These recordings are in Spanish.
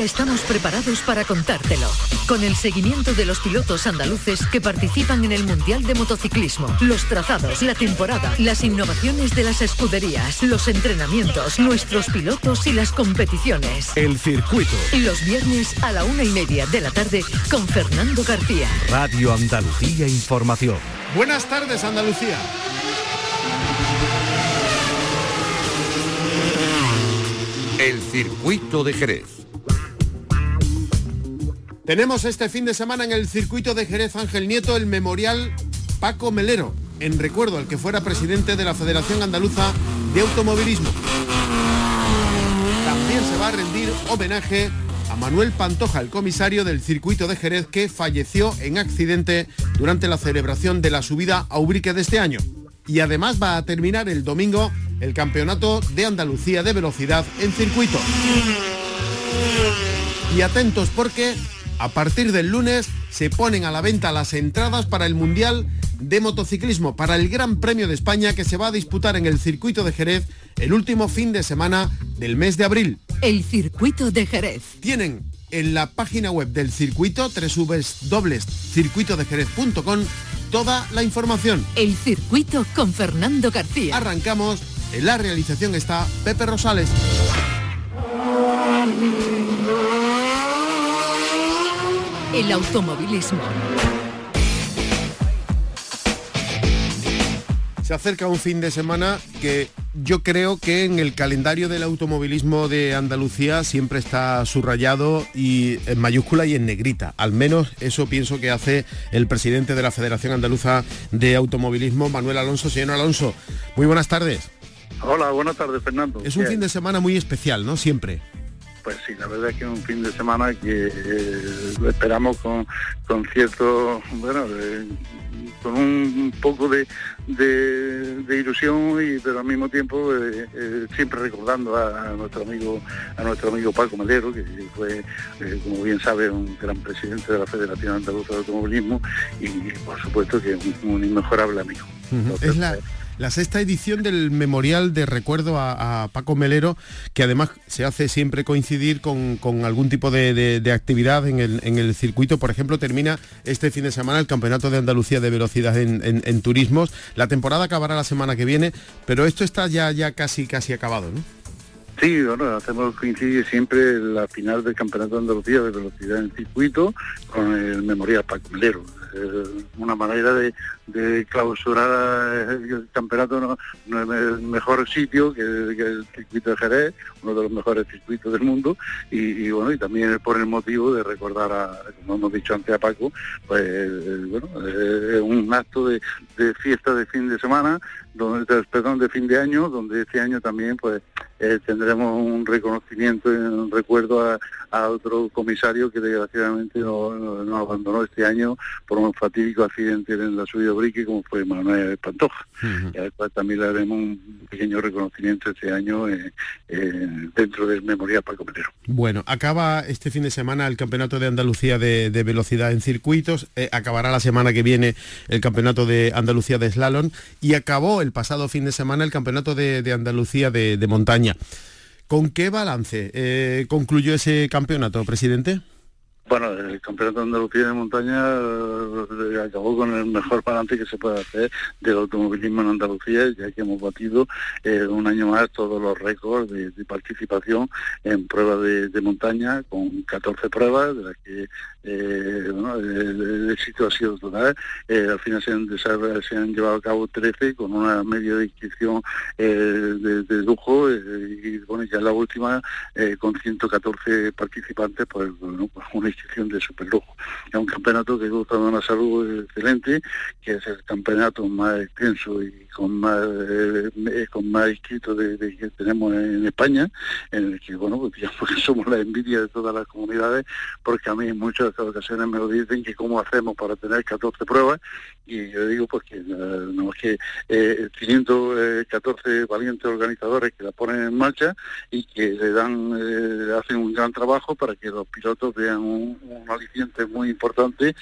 Estamos preparados para contártelo, con el seguimiento de los pilotos andaluces que participan en el Mundial de Motociclismo, los trazados, la temporada, las innovaciones de las escuderías, los entrenamientos, nuestros pilotos y las competiciones. El circuito. Los viernes a la una y media de la tarde con Fernando García. Radio Andalucía Información. Buenas tardes, Andalucía. El circuito de Jerez. Tenemos este fin de semana en el circuito de Jerez Ángel Nieto el memorial Paco Melero, en recuerdo al que fuera presidente de la Federación Andaluza de Automovilismo. También se va a rendir homenaje a Manuel Pantoja, el comisario del circuito de Jerez que falleció en accidente durante la celebración de la subida a Ubrique de este año. Y además va a terminar el domingo el Campeonato de Andalucía de Velocidad en circuito. Y atentos porque a partir del lunes se ponen a la venta las entradas para el Mundial de Motociclismo, para el Gran Premio de España que se va a disputar en el circuito de Jerez el último fin de semana del mes de abril. El circuito de Jerez. Tienen en la página web del circuito www.circuitodejerez.com toda la información. El circuito con Fernando García. Arrancamos. En la realización está Pepe Rosales. El automovilismo. Se acerca un fin de semana que yo creo que en el calendario del automovilismo de Andalucía siempre está subrayado y en mayúscula y en negrita. Al menos eso pienso que hace el presidente de la Federación Andaluza de Automovilismo, Manuel Alonso. Señor Alonso, muy buenas tardes. Hola, buenas tardes, Fernando. Es un fin de semana muy especial, ¿no? Siempre. Pues sí, la verdad es que es un fin de semana que eh, lo esperamos con, con cierto, bueno, con un, poco de, ilusión y pero al mismo tiempo eh, eh, siempre recordando a, nuestro amigo a nuestro amigo Paco Madero que fue como bien sabe un gran presidente de la Federación Andaluza de Automovilismo y por supuesto que es un, inmejorable amigo. es la la sexta edición del memorial de recuerdo a, Paco Melero, que además se hace siempre coincidir con, algún tipo de, actividad en el, circuito. Por ejemplo, termina este fin de semana el Campeonato de Andalucía de Velocidad en, turismos. La temporada acabará la semana que viene, pero esto está ya, ya casi, casi acabado, ¿no? Sí, bueno, hacemos coincidir siempre la final del Campeonato de Andalucía de Velocidad en circuito con el memorial Paco Melero. Una manera de, de clausurar el campeonato no, es el mejor sitio que, el circuito de Jerez, uno de los mejores circuitos del mundo, y, bueno, y también por el motivo de recordar a, como hemos dicho antes a Paco, pues bueno, es un acto de, fiesta de fin de semana, donde, perdón, de fin de año, donde este año también pues eh, tendremos un reconocimiento y un recuerdo a, otro comisario que desgraciadamente nos no abandonó este año por un fatídico accidente en la subida Brique, como fue Manuel Pantoja. Y después también le haremos un pequeño reconocimiento este año eh, eh, dentro del Memorial Paco Melero. Bueno, acaba este fin de semana el Campeonato de Andalucía de, Velocidad en Circuitos, acabará la semana que viene el Campeonato de Andalucía de Slalom y acabó el pasado fin de semana el Campeonato de, Andalucía de, Montaña. ¿Con qué balance concluyó ese campeonato, presidente? Bueno, el Campeonato de Andalucía de Montaña eh, acabó con el mejor balance que se puede hacer del automovilismo en Andalucía, ya que hemos batido eh, un año más todos los récords de, participación en pruebas de, montaña, con 14 pruebas, de las que eh, el, éxito ha sido total. al final se han, se han, llevado a cabo 13 con una media de inscripción de, lujo y bueno, ya la última con 114 participantes, pues bueno, pues de superlujo. Es un campeonato que gusta de una salud excelente, que es el campeonato más extenso y con más eh, con más inscritos de, que tenemos en España, en el que bueno pues digamos que somos la envidia de todas las comunidades, porque a mí muchas ocasiones me lo dicen que cómo hacemos para tener 14 pruebas, y yo digo pues que no es que eh, teniendo 14 eh, valientes organizadores que la ponen en marcha y que le dan eh, hacen un gran trabajo para que los pilotos vean un, aliciente muy importante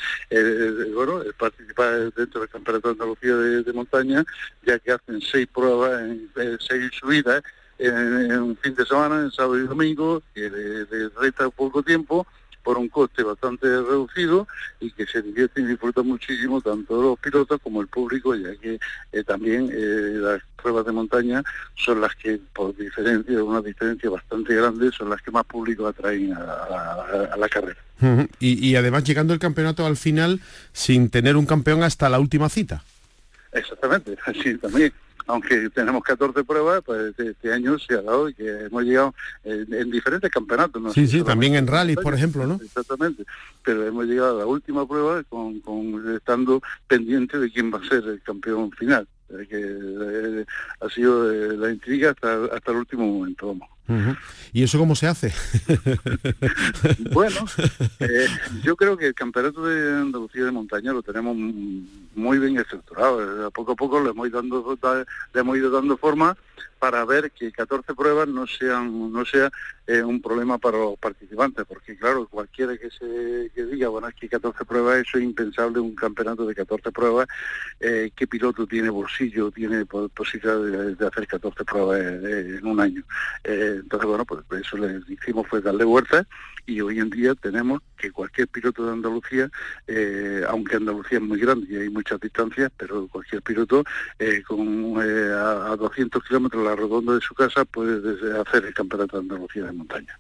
bueno participar dentro del campeonato de Andalucía de montaña ya que hacen seis pruebas en seis subidas en, un fin de semana, en sábado y domingo, que le, resta poco tiempo por un coste bastante reducido y que se divierte y disfruta muchísimo tanto los pilotos como el público, ya que eh, también eh, las pruebas de montaña son las que, por diferencia, una diferencia bastante grande, son las que más público atraen a, la carrera. y, y además llegando el campeonato al final sin tener un campeón hasta la última cita. Exactamente, así también aunque tenemos 14 pruebas, pues este, este año se ha dado y que hemos llegado en, diferentes campeonatos. ¿no? Sí, sí, también en rally, por ejemplo, ¿no? Exactamente, pero hemos llegado a la última prueba con, con estando pendiente de quién va a ser el campeón final que eh, ha sido eh, la intriga hasta, hasta el último momento. Vamos. ¿Y eso cómo se hace? bueno, eh, yo creo que el campeonato de Andalucía de montaña lo tenemos muy bien estructurado. A poco a poco le hemos, dando, le hemos ido dando forma para ver que 14 pruebas no sean no sea eh, un problema para los participantes, porque claro, cualquiera que se que diga, bueno, es que 14 pruebas, eso es impensable, un campeonato de 14 pruebas, eh, ¿qué piloto tiene bolsillo, tiene posibilidad de, hacer 14 pruebas eh, en un año? Entonces, bueno, pues eso le hicimos fue darle vuelta y hoy en día tenemos que cualquier piloto de Andalucía, aunque Andalucía es muy grande y hay muchas distancias, pero cualquier piloto con a, a 200 kilómetros redonda de su casa puede hacer el Campeonato de Andalucía de Montaña.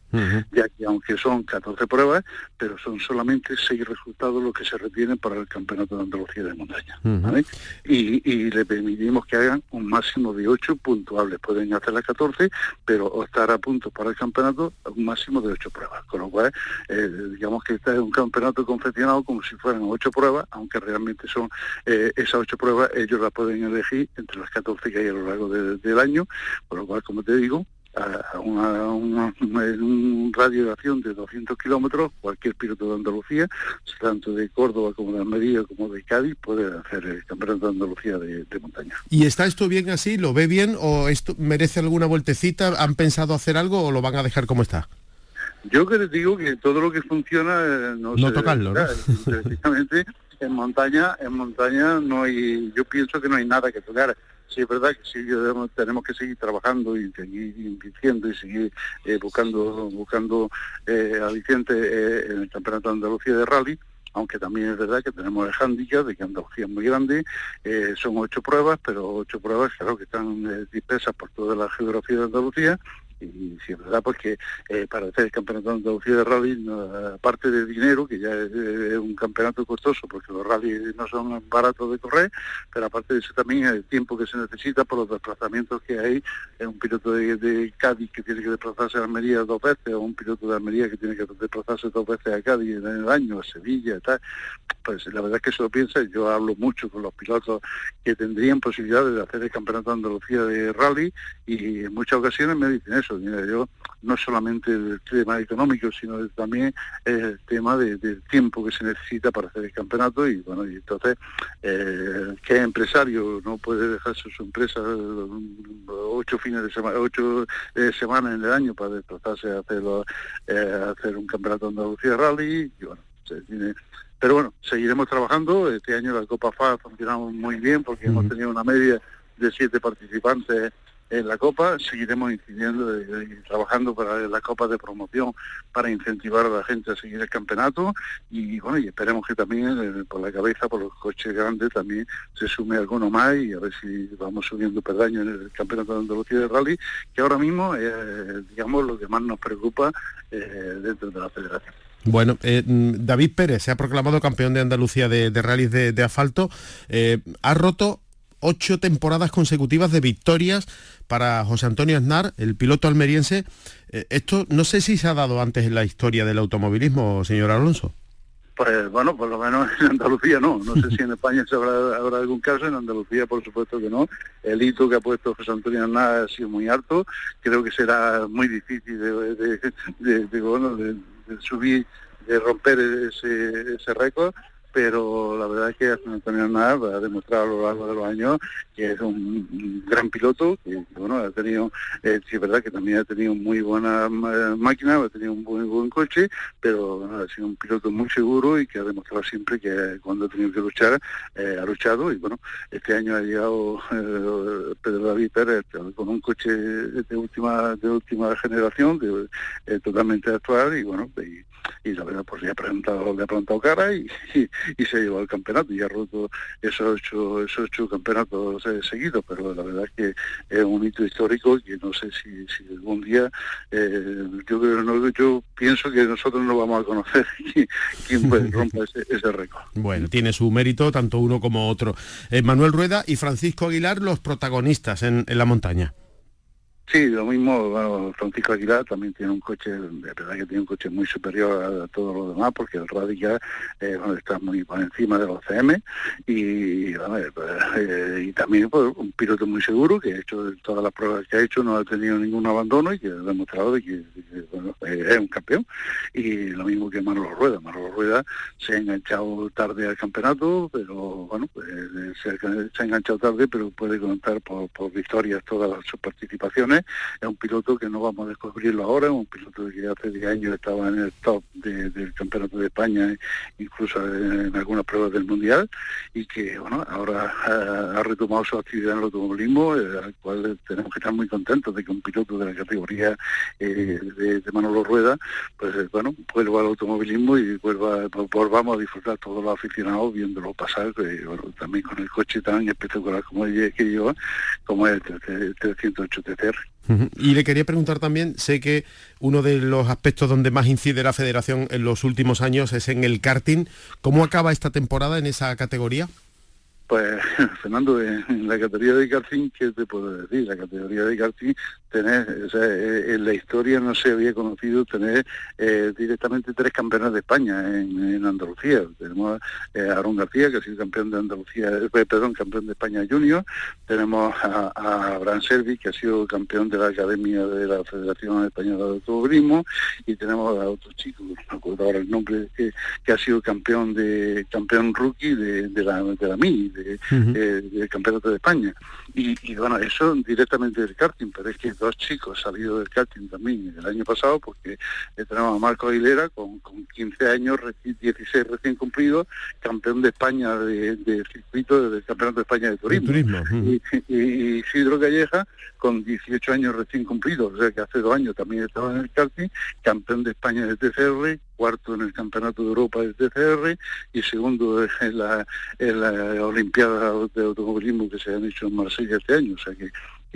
Ya que aunque son 14 pruebas, pero son solamente 6 resultados los que se retienen para el Campeonato de Andalucía de Montaña. y, le permitimos que hagan un máximo de 8 puntuables. Pueden hacer las 14, pero estar a punto para el campeonato un máximo de 8 pruebas. Con lo cual, eh, digamos que este es un campeonato confeccionado como si fueran 8 pruebas, aunque realmente son eh, esas 8 pruebas, ellos las pueden elegir entre las 14 que hay a lo largo del año por lo cual, como te digo, a una, un radio de acción de 200 kilómetros, cualquier piloto de Andalucía, tanto de Córdoba como de Almería como de Cádiz, puede hacer el campeonato de Andalucía de, montaña. ¿Y está esto bien así? ¿Lo ve bien o esto merece alguna vueltecita? ¿Han pensado hacer algo o lo van a dejar como está? Yo que les digo que todo lo que funciona eh, no, no tocarlo, ¿no? en montaña, en montaña no hay, yo pienso que no hay nada que tocar sí es verdad que sí tenemos que seguir trabajando y seguir invirtiendo y seguir eh, buscando buscando eh, eh, en el Campeonato de Andalucía de Rally aunque también es verdad que tenemos el hándicap de que Andalucía es muy grande, eh, son ocho pruebas, pero ocho pruebas claro que están dispersas por toda la geografía de Andalucía y si es verdad pues que eh, para hacer el campeonato de Andalucía de rally aparte de dinero que ya es, un campeonato costoso porque los rallies no son baratos de correr pero aparte de eso también el tiempo que se necesita por los desplazamientos que hay en un piloto de, Cádiz que tiene que desplazarse a Almería dos veces o un piloto de Almería que tiene que desplazarse dos veces a Cádiz en el año a Sevilla tal pues la verdad es que eso lo piensa yo hablo mucho con los pilotos que tendrían posibilidades de hacer el campeonato de Andalucía de rally y en muchas ocasiones me dicen eso yo no solamente el tema económico, sino también el tema del tiempo que se necesita para hacer el campeonato y bueno, y entonces, eh, ¿qué empresario no puede dejarse su empresa ocho fines de semana, ocho eh, semanas en el año para desplazarse a hacer, eh, hacer un campeonato de Andalucía Rally? Y bueno, pero bueno, seguiremos trabajando. Este año la Copa FA ha funcionado muy bien porque hemos tenido una media de siete participantes en la Copa, seguiremos incidiendo y, trabajando para la Copa de promoción para incentivar a la gente a seguir el campeonato y bueno, y esperemos que también eh, por la cabeza, por los coches grandes también se sume alguno más y a ver si vamos subiendo perdaño en el campeonato de Andalucía de Rally, que ahora mismo es, digamos, lo que más nos preocupa eh, dentro de la federación. Bueno, eh, David Pérez se ha proclamado campeón de Andalucía de, de rallies de, asfalto. ha roto ocho temporadas consecutivas de victorias para José Antonio Aznar, el piloto almeriense. Eh, esto no sé si se ha dado antes en la historia del automovilismo, señor Alonso. Pues bueno, por lo menos en Andalucía no. No sé si en España se habrá, algún caso, en Andalucía por supuesto que no. El hito que ha puesto José Antonio Aznar ha sido muy alto. Creo que será muy difícil de, bueno, de subir, de romper ese, ese récord pero la verdad es que Antonio Arnaz ha demostrado a lo largo de los años que es un gran piloto, que bueno, ha tenido, eh, sí es verdad que también ha tenido muy buena máquina, ha tenido un muy buen coche, pero ha sido un piloto muy seguro y que ha demostrado siempre que cuando ha tenido que luchar, eh, ha luchado. Y bueno, este año ha llegado eh, Pedro David Pérez con un coche de última de última generación, de, totalmente actual y bueno, y, y la verdad pues le ha plantado, le ha plantado cara y, y, se ha llevado el campeonato y ha roto esos ocho, esos ocho campeonatos seguidos, pero la verdad es que es un hito histórico y no sé si, algún día eh, yo no, yo pienso que nosotros no vamos a conocer quién, romper ese, récord. Bueno, tiene su mérito tanto uno como otro. Eh, Manuel Rueda y Francisco Aguilar, los protagonistas en la montaña. Sí, lo mismo, bueno, Francisco Aguilar también tiene un coche, de verdad que tiene un coche muy superior a, todos los demás, porque el Radical eh, está muy por encima de los CM y, eh, y también un piloto muy seguro que ha hecho todas las pruebas que ha hecho, no ha tenido ningún abandono y que ha demostrado que, eh, es un campeón. Y lo mismo que Manolo Rueda. Manolo Rueda se ha enganchado tarde al campeonato, pero bueno, pues, se, ha, enganchado tarde, pero puede contar por, por victorias todas sus participaciones es un piloto que no vamos a descubrirlo ahora, es un piloto que hace 10 años estaba en el top del Campeonato de España, incluso en algunas pruebas del Mundial, y que ahora ha, retomado su actividad en el automovilismo, eh, al cual tenemos que estar muy contentos de que un piloto de la categoría eh, de, Manolo Rueda, pues eh, bueno, vuelva al automovilismo y vuelva, volvamos a disfrutar todos los aficionados viéndolo pasar, también con el coche tan espectacular como el que lleva, como es el 308 TCR. Y le quería preguntar también, sé que uno de los aspectos donde más incide la federación en los últimos años es en el karting. ¿Cómo acaba esta temporada en esa categoría? Pues, Fernando, en la categoría de karting, ¿qué te puedo decir? La categoría de karting, tener, eh, en la historia no se había conocido tener eh, directamente tres campeones de España en, Andalucía. Tenemos eh, a Aaron García, que ha sido campeón de Andalucía, perdón, campeón de España Junior. Tenemos a, a Abraham Servi, que ha sido campeón de la Academia de la Federación Española de Automovilismo. Y tenemos a otro chico, no me acuerdo ahora el nombre, que, ha sido campeón de campeón rookie de, la, de la MINI, eh, del Campeonato de España. Y, bueno, eso directamente del karting, pero es que dos chicos salido del karting también el año pasado, porque tenemos a Marco Aguilera con, con 15 años, 16 recién cumplidos, campeón de España de, circuito del Campeonato de España de Turismo. y, Isidro Calleja con 18 años recién cumplidos, o sea que hace dos años también estaba en el karting, campeón de España de TCR, cuarto en el Campeonato de Europa de TCR y segundo en la, en la Olimpiada de Automovilismo que se han hecho en Marsella este año. O sea que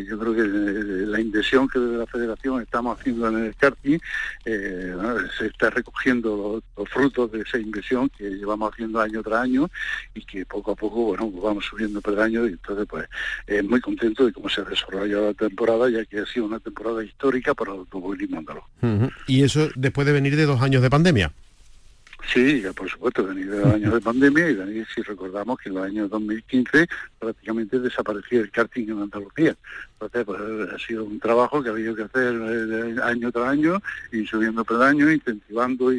yo creo que eh, la inversión que desde la federación estamos haciendo en el karting eh, se está recogiendo los, frutos de esa inversión que llevamos haciendo año tras año y que poco a poco bueno vamos subiendo por año y entonces pues muy contento de cómo se ha desarrollado la temporada ya que ha sido una temporada histórica para el automovilismo andaluz. Y eso después de venir de dos años de pandemia. Sí, por supuesto, venir de los años de pandemia y si recordamos que en los años 2015 prácticamente desaparecía el karting en Andalucía. Entonces, pues ha sido un trabajo que ha habido que hacer eh, año tras año y subiendo incentivando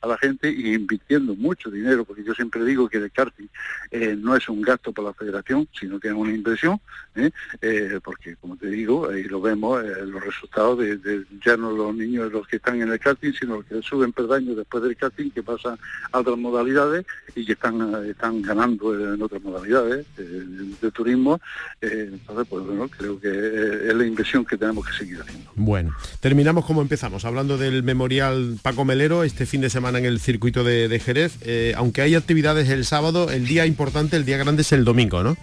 a la gente y invirtiendo mucho dinero, porque yo siempre digo que el karting eh, no es un gasto para la federación, sino que es una inversión, ¿eh? porque como te digo, ahí lo vemos, los resultados de, ya no los niños los que están en el karting, sino los que suben perdaños después del karting, que a otras modalidades y que están, están ganando en otras modalidades eh, de, turismo. Eh, entonces, pues bueno, creo que es la inversión que tenemos que seguir haciendo. Bueno, terminamos como empezamos, hablando del Memorial Paco Melero este fin de semana en el circuito de, Jerez. Eh, aunque hay actividades el sábado, el día importante, el día grande es el domingo, ¿no?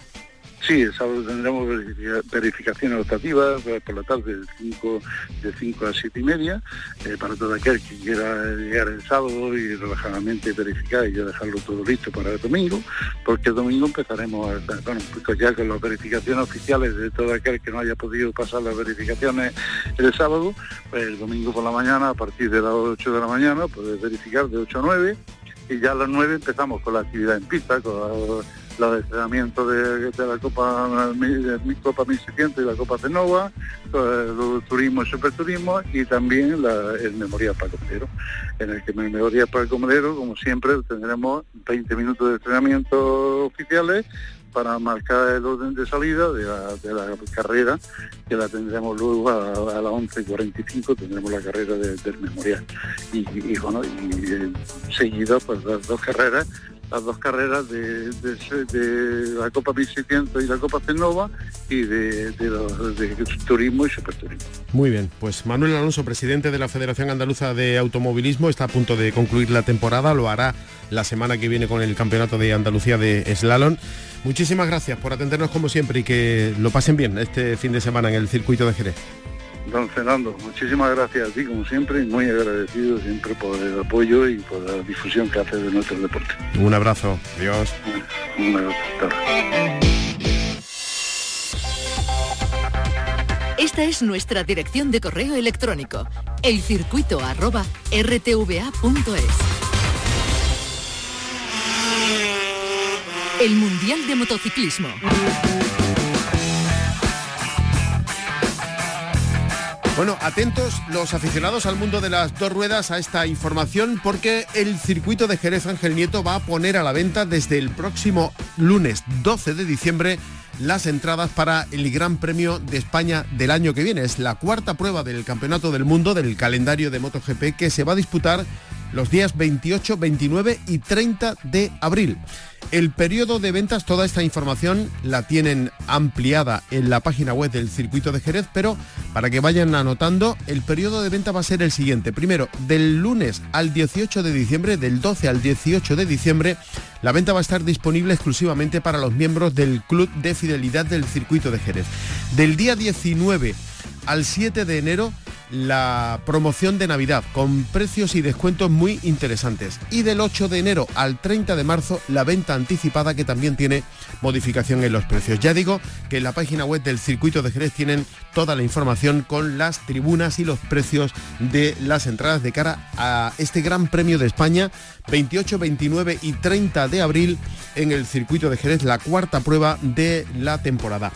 Sí, el sábado tendremos verificaciones optativas por la tarde de 5, de 5 a 7 y media eh, para todo aquel que quiera llegar el sábado y relajadamente verificar y ya dejarlo todo listo para el domingo, porque el domingo empezaremos bueno, pues ya con las verificaciones oficiales de todo aquel que no haya podido pasar las verificaciones el sábado, pues el domingo por la mañana a partir de las 8 de la mañana puedes verificar de 8 a 9 y ya a las 9 empezamos con la actividad en pista, los entrenamientos de, la Copa, mi Copa 1600 y la Copa Cenova, el turismo y superturismo y también el Memorial Paco Melero, en el que en el Memorial Paco Melero, como siempre, tendremos 20 minutos de entrenamiento oficiales para marcar el orden de salida de la, carrera, que la tendremos luego a, las 11.45, tendremos la carrera del memorial. Y, bueno, y eh, seguido pues las dos carreras las dos carreras de, la Copa 1600 y la Copa Cenova y de, turismo y superturismo. Muy bien, pues Manuel Alonso, presidente de la Federación Andaluza de Automovilismo, está a punto de concluir la temporada, lo hará la semana que viene con el Campeonato de Andalucía de Slalom. Muchísimas gracias por atendernos como siempre y que lo pasen bien este fin de semana en el circuito de Jerez. Don Fernando, muchísimas gracias a ti como siempre y muy agradecido siempre por el apoyo y por la difusión que haces de nuestro deporte. Un abrazo, adiós. Un abrazo. Esta es nuestra dirección de correo electrónico, elcircuito@rtva.es. El Mundial de Motociclismo. Bueno, atentos los aficionados al mundo de las dos ruedas a esta información porque el circuito de Jerez Ángel Nieto va a poner a la venta desde el próximo lunes 12 de diciembre las entradas para el Gran Premio de España del año que viene. Es la cuarta prueba del Campeonato del Mundo del calendario de MotoGP que se va a disputar los días 28, 29 y 30 de abril. El periodo de ventas, toda esta información la tienen ampliada en la página web del Circuito de Jerez, pero para que vayan anotando, el periodo de venta va a ser el siguiente. Primero, del lunes al 18 de diciembre, del 12 al 18 de diciembre, la venta va a estar disponible exclusivamente para los miembros del Club de Fidelidad del Circuito de Jerez. Del día 19 al 7 de enero, la promoción de Navidad con precios y descuentos muy interesantes. Y del 8 de enero al 30 de marzo la venta anticipada que también tiene modificación en los precios. Ya digo que en la página web del circuito de Jerez tienen toda la información con las tribunas y los precios de las entradas de cara a este Gran Premio de España 28, 29 y 30 de abril en el circuito de Jerez, la cuarta prueba de la temporada.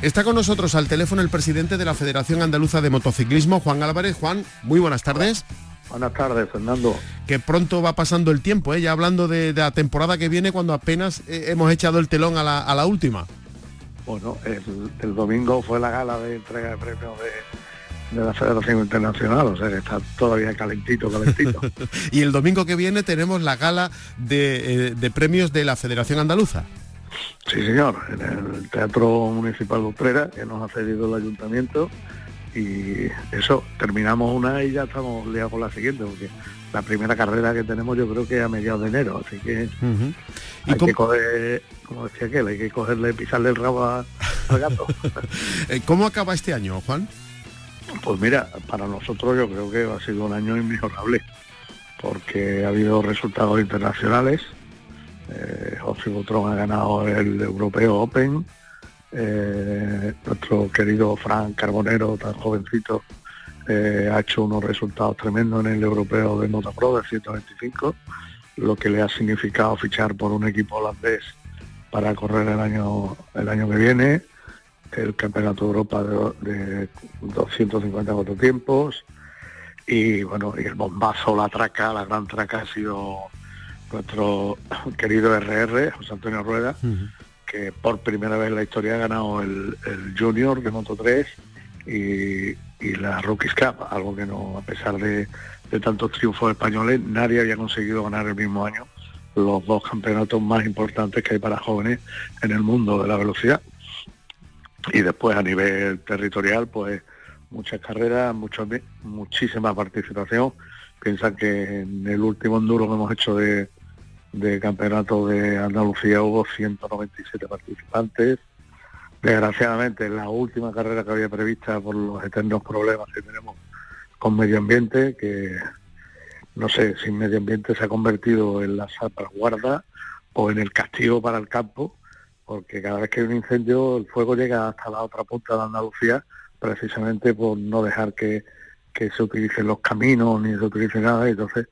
Está con nosotros al teléfono el presidente de la Federación Andaluza de Motociclismo, Juan Álvarez. Juan, muy buenas tardes. Buenas tardes, Fernando. Que pronto va pasando el tiempo, ¿eh? ya hablando de, la temporada que viene cuando apenas eh, hemos echado el telón a la, última. Bueno, el, domingo fue la gala de entrega de premios de, la Federación Internacional, o sea que está todavía calentito, calentito. y el domingo que viene tenemos la gala de, eh, de premios de la Federación Andaluza. Sí, señor, en el Teatro Municipal de Utrera, que nos ha cedido el ayuntamiento, y eso, terminamos una y ya estamos liados con la siguiente, porque la primera carrera que tenemos yo creo que es a mediados de enero, así que hay que coger, como decía aquel, hay que cogerle, pisarle el rabo al gato. Eh, ¿Cómo acaba este año, Juan? Pues mira, para nosotros yo creo que ha sido un año inmejorable, porque ha habido resultados internacionales, eh, José Butrón ha ganado el Europeo Open. Eh, nuestro querido Frank Carbonero, tan jovencito, eh, ha hecho unos resultados tremendos en el Europeo de Motocross de 125, lo que le ha significado fichar por un equipo holandés para correr el año el año que viene, el Campeonato de Europa de, 254 tiempos y bueno, y el bombazo, la traca, la gran traca ha sido nuestro querido RR, José Antonio Rueda, que por primera vez en la historia ha ganado el, Junior de Moto 3 y, la Rookies Cup, algo que no, a pesar de, tantos triunfos españoles, nadie había conseguido ganar el mismo año los dos campeonatos más importantes que hay para jóvenes en el mundo de la velocidad. Y después a nivel territorial, pues muchas carreras, mucho, muchísima participación. Piensan que en el último enduro que hemos hecho de, de campeonato de Andalucía hubo 197 participantes. Desgraciadamente, la última carrera que había prevista por los eternos problemas que tenemos con medio ambiente, que no sé si medio ambiente se ha convertido en la salvaguarda o en el castigo para el campo, porque cada vez que hay un incendio el fuego llega hasta la otra punta de Andalucía, precisamente por no dejar que, que se utilicen los caminos ni se utilice nada, entonces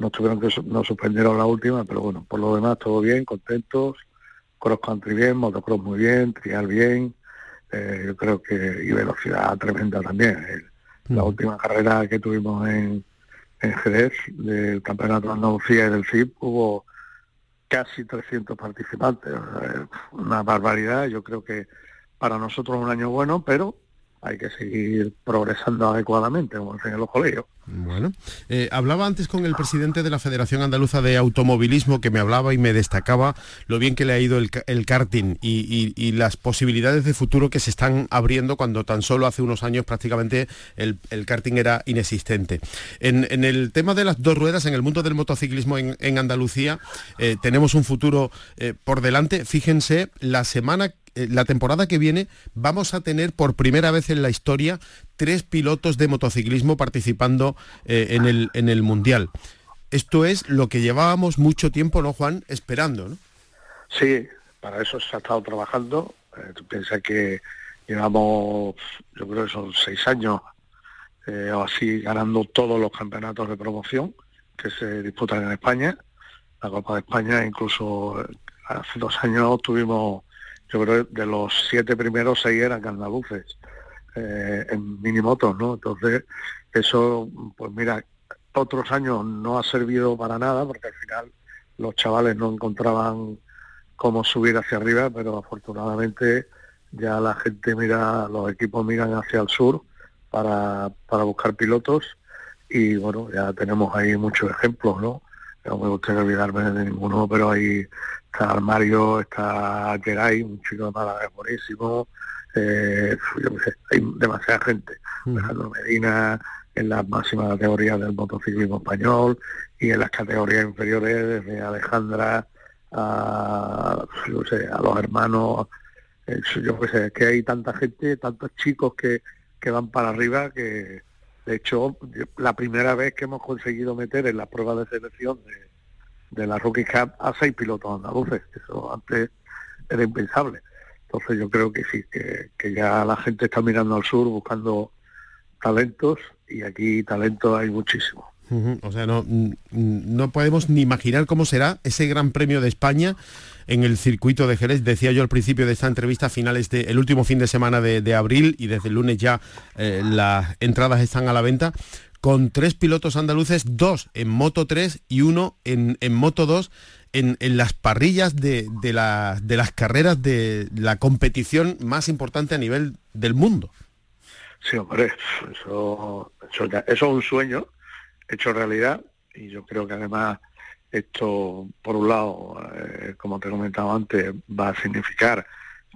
nos tuvieron que nos suspendieron la última, pero bueno, por lo demás todo bien, contentos cross country bien, motocross muy bien, trial bien, eh, yo creo que y velocidad tremenda también. La última carrera que tuvimos en, en Jerez del Campeonato de Andalucía y del CIP hubo casi 300 participantes, una barbaridad. Yo creo que para nosotros un año bueno, pero hay que seguir progresando adecuadamente, como en los colegios. Bueno, eh, hablaba antes con el presidente de la Federación Andaluza de Automovilismo que me hablaba y me destacaba lo bien que le ha ido el, karting y, las posibilidades de futuro que se están abriendo cuando tan solo hace unos años prácticamente el, karting era inexistente. En, el tema de las dos ruedas, en el mundo del motociclismo en, Andalucía, eh, tenemos un futuro eh, por delante. Fíjense, la semana la temporada que viene vamos a tener por primera vez en la historia tres pilotos de motociclismo participando eh, en, el, en el Mundial. Esto es lo que llevábamos mucho tiempo, ¿no, Juan? Esperando, ¿no? Sí, para eso se ha estado trabajando. Eh, que llevamos, yo creo que son seis años o así, ganando todos los campeonatos de promoción que se disputan en España. La Copa de España, incluso hace dos años tuvimos yo creo que de los siete primeros seis eran andaluces eh, en minimotos, ¿no? Entonces, eso, pues mira, otros años no ha servido para nada porque al final los chavales no encontraban cómo subir hacia arriba, pero afortunadamente ya la gente mira, los equipos miran hacia el sur para, para buscar pilotos y bueno, ya tenemos ahí muchos ejemplos, ¿no? No me gustaría olvidarme de ninguno, pero hay está Mario, está Geray, un chico de Málaga buenísimo, eh, hay demasiada gente, Alejandro Medina en las máximas categorías del motociclismo español y en las categorías inferiores desde Alejandra a, a los hermanos, eh, yo qué sé, que hay tanta gente, tantos chicos que, que van para arriba que de hecho la primera vez que hemos conseguido meter en la prueba de selección de, de la Rookie Cup a seis pilotos andaluces. Eso antes era impensable. Entonces yo creo que sí, que, ya la gente está mirando al sur buscando talentos y aquí talentos hay muchísimo. O sea, no, no podemos ni imaginar cómo será ese Gran Premio de España en el circuito de Jerez. Decía yo al principio de esta entrevista, finales de el último fin de semana de, abril y desde el lunes ya eh, las entradas están a la venta con tres pilotos andaluces, dos en Moto 3 y uno en, Moto 2, en, las parrillas de, de, las carreras de la competición más importante a nivel del mundo. Sí, hombre, eso, es un sueño hecho realidad y yo creo que además esto, por un lado, eh, como te he comentado antes, va a significar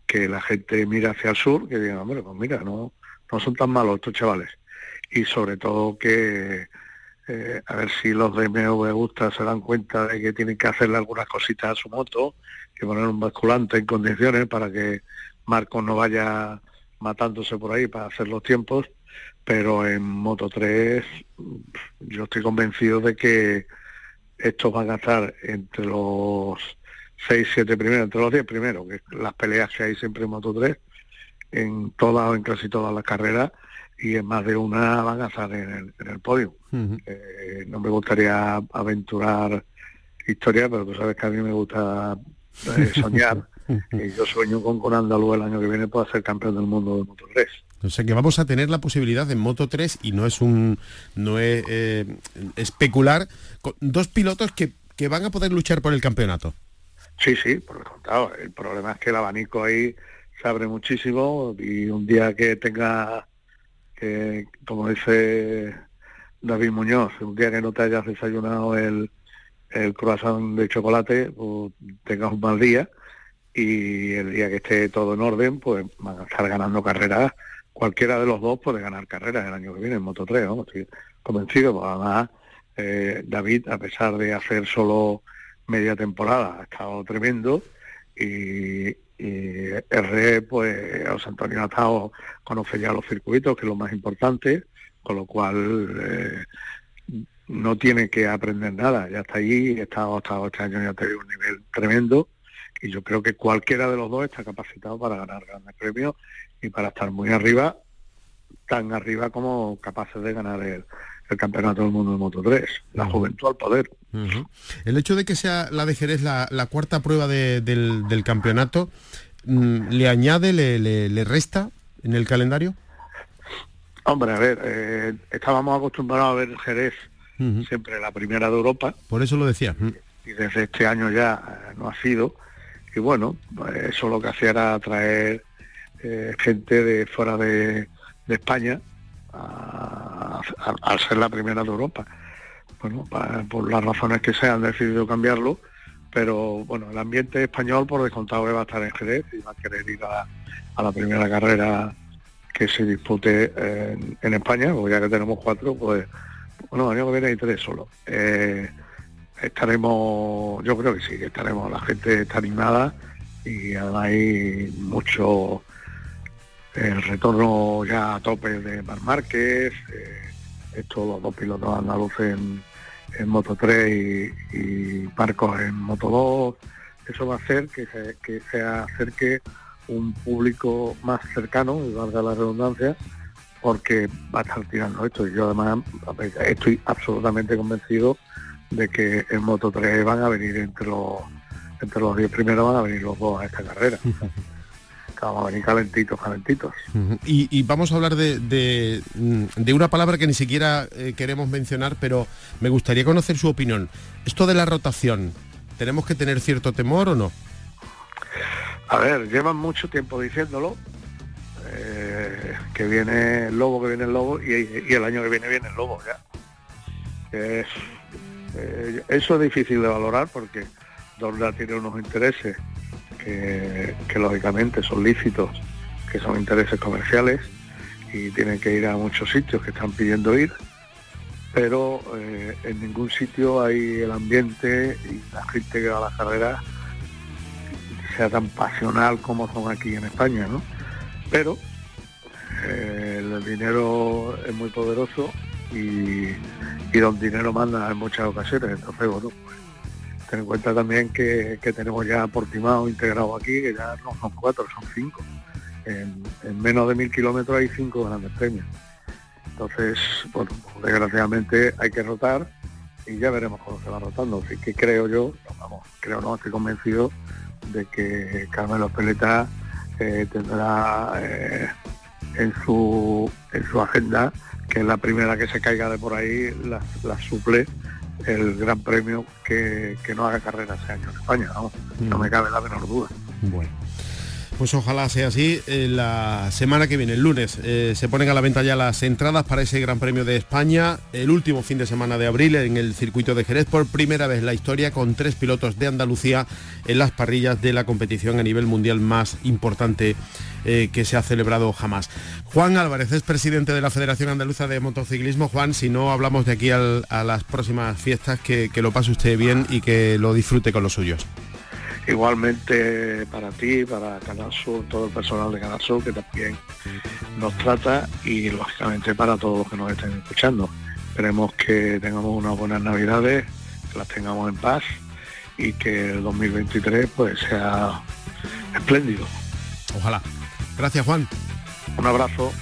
que la gente mira hacia el sur, que diga, hombre, pues mira, no, no son tan malos estos chavales y sobre todo que eh, a ver si los de me Gusta se dan cuenta de que tienen que hacerle algunas cositas a su moto, que poner un basculante en condiciones para que Marcos no vaya matándose por ahí para hacer los tiempos, pero en Moto 3 yo estoy convencido de que estos van a estar entre los 6, 7 primeros, entre los 10 primeros, que las peleas que hay siempre en Moto 3, en todas o en casi todas las carreras, y en más de una van a estar en el, podio. Eh, no me gustaría aventurar historia, pero tú sabes que a mí me gusta eh, soñar. y yo sueño con con Andaluz el año que viene pueda ser campeón del mundo de Moto 3. O sea que vamos a tener la posibilidad en Moto 3 y no es un no es eh, especular con dos pilotos que, que van a poder luchar por el campeonato. Sí, sí, por el contado. El problema es que el abanico ahí se abre muchísimo y un día que tenga que, como dice David Muñoz, un día que no te hayas desayunado el, el croissant de chocolate, pues tengas un mal día y el día que esté todo en orden, pues van a estar ganando carreras. Cualquiera de los dos puede ganar carreras el año que viene en Moto 3, ¿no? estoy convencido. Pues además, eh, David, a pesar de hacer solo media temporada, ha estado tremendo y, y R, pues José Antonio Atao conoce ya los circuitos, que es lo más importante, con lo cual eh, no tiene que aprender nada, ya está ha estado hasta este año ya tenido un nivel tremendo y yo creo que cualquiera de los dos está capacitado para ganar grandes premios y para estar muy arriba, tan arriba como capaces de ganar el, el campeonato del mundo de Moto 3, la juventud al poder. El hecho de que sea la de Jerez la, cuarta prueba del, campeonato, mm, ¿le añade, le, le, resta en el calendario? Hombre, a ver, eh, estábamos acostumbrados a ver Jerez siempre la primera de Europa. Por eso lo decía. Y desde este año ya eh, no ha sido. Y bueno, pues eso lo que hacía era traer eh, gente de fuera de, España al ser la primera de Europa. Bueno, por las razones que sean han decidido cambiarlo, pero bueno, el ambiente español por descontado va a estar en Jerez y va a querer ir a, la primera carrera que se dispute en, España, o ya que tenemos cuatro, pues bueno, el año que viene hay tres solo. Eh, estaremos, yo creo que sí, estaremos, la gente está animada y hay mucho el retorno ya a tope de Mar Márquez, eh, estos dos pilotos andaluces en, Moto 3 y, y, Marcos en Moto 2, eso va a hacer que se, que se acerque un público más cercano, y valga la redundancia, porque va a estar tirando esto. Y yo además estoy absolutamente convencido de que en Moto 3 van a venir entre los entre los 10 primeros van a venir los dos a esta carrera. vamos a venir calentitos, calentitos. y, vamos a hablar de, una palabra que ni siquiera eh, queremos mencionar, pero me gustaría conocer su opinión. Esto de la rotación, ¿tenemos que tener cierto temor o no? A ver, llevan mucho tiempo diciéndolo, eh, que viene el lobo, que viene el lobo, y, el año que viene viene el lobo ya. Eh, eso es difícil de valorar porque Dorla tiene unos intereses que, lógicamente son lícitos, que son intereses comerciales y tienen que ir a muchos sitios que están pidiendo ir, pero eh, en ningún sitio hay el ambiente y la gente que va a la carrera sea tan pasional como son aquí en España, ¿no? Pero eh, el dinero es muy poderoso y, y donde dinero manda en muchas ocasiones, entonces bueno, ten en cuenta también que, tenemos ya Portimao integrado aquí, que ya no son cuatro, son cinco. En, menos de mil kilómetros hay cinco grandes premios. Entonces, bueno, desgraciadamente hay que rotar y ya veremos cómo se va rotando. Así que creo yo, vamos, creo no, estoy convencido de que Carmelo Peleta eh, tendrá eh, en su en su agenda que la primera que se caiga de por ahí la suple el gran premio que, no haga carrera ese año en España, no me cabe la menor duda. Bueno. Pues ojalá sea así. Eh, la semana que viene, el lunes, eh, se ponen a la venta ya las entradas para ese Gran Premio de España, el último fin de semana de abril en el circuito de Jerez, por primera vez en la historia, con tres pilotos de Andalucía en las parrillas de la competición a nivel mundial más importante eh, que se ha celebrado jamás. Juan Álvarez es presidente de la Federación Andaluza de Motociclismo. Juan, si no hablamos de aquí a las próximas fiestas, que, lo pase usted bien y que lo disfrute con los suyos. Igualmente para ti, para Canal Sur, todo el personal de Canal Sur que también nos trata y lógicamente para todos los que nos estén escuchando. Esperemos que tengamos unas buenas navidades, que las tengamos en paz y que el 2023 pues sea espléndido. Ojalá. Gracias, Juan. Un abrazo.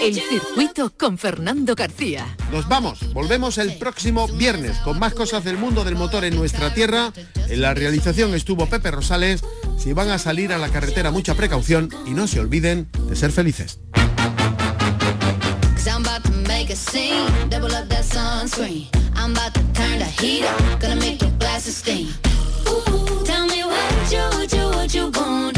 El circuito con Fernando García. Nos vamos, volvemos el próximo viernes con más cosas del mundo del motor en nuestra tierra. En la realización estuvo Pepe Rosales. Si van a salir a la carretera, mucha precaución y no se olviden de ser felices. But even with nothing on, bet I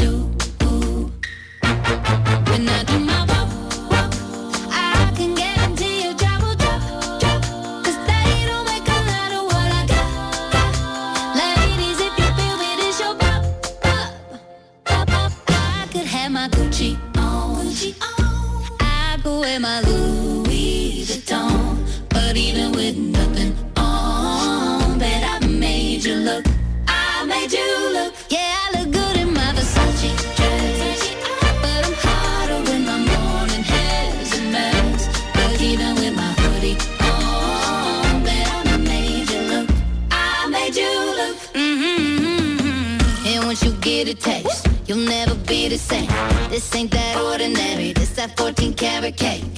This ain't that ordinary. This that 14 karat cake.